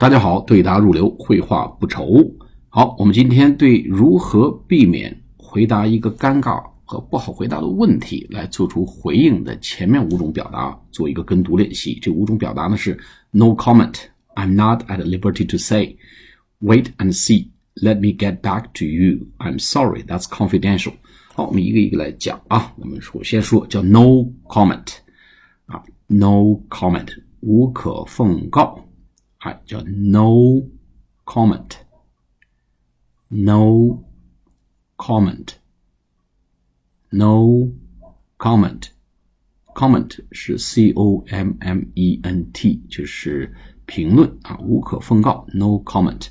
大家好，对答如流，绘画不愁。好，我们今天对如何避免回答一个尴尬和不好回答的问题来做出回应的前面五种表达做一个跟读练习。这五种表达呢是：No comment. I'm not at liberty to say. Wait and see. Let me get back to you. I'm sorry. That's confidential. 好，我们一个一个来讲啊。我们首先说叫 No comment 啊，No comment，无可奉告。啊，叫 no comment，no comment，no comment，comment 是 c o m m e n t，就是评论啊，无可奉告，no comment。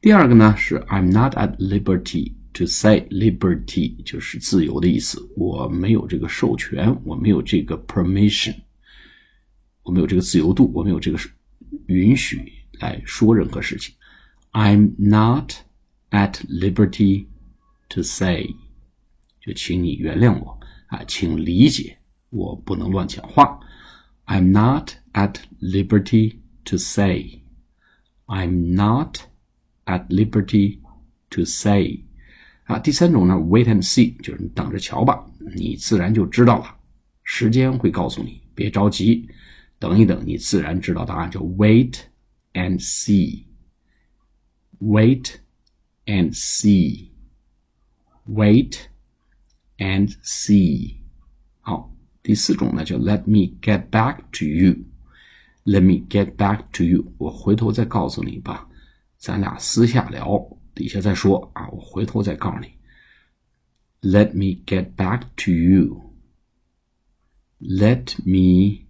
第二个呢是 I'm not at liberty to say，liberty 就是自由的意思，我没有这个授权，我没有这个 permission，我没有这个自由度，我没有这个是。 允许来说任何事情。I'm not at liberty to say，就请你原谅我啊，请理解，我不能乱讲话。I'm not at liberty to say. I'm not at liberty to say. 啊，第三种呢，wait and see，就是你等着瞧吧，你自然就知道了，时间会告诉你，别着急。等一等，你自然知道答案，叫 wait and see，wait and see，wait and see。好，第四种呢叫 let me get back to you，let me get back to you，我回头再告诉你吧，咱俩私下聊，底下再说啊，我回头再告诉你。Let me get back to you. Let me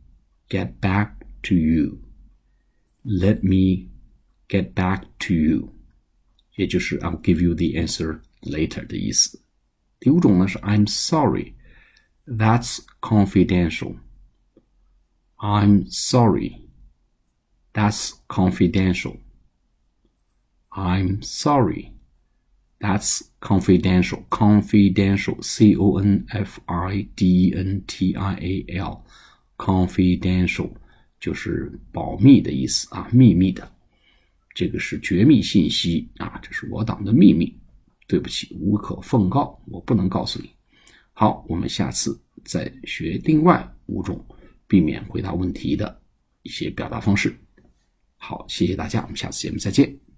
get back to you. Let me get back to you，也就是 I'll give you the answer later 的意思。第五种呢是 I'm sorry, that's confidential. I'm sorry, that's confidential. I'm sorry, that's confidential. Confidential, C O N F I D E N T I A L。 confidential 就是保密的意思啊，秘密的，这个是绝密信息啊，这是我党的秘密，对不起，无可奉告，我不能告诉你。好，我们下次再学另外五种避免回答问题的一些表达方式。好，谢谢大家，我们下次节目再见。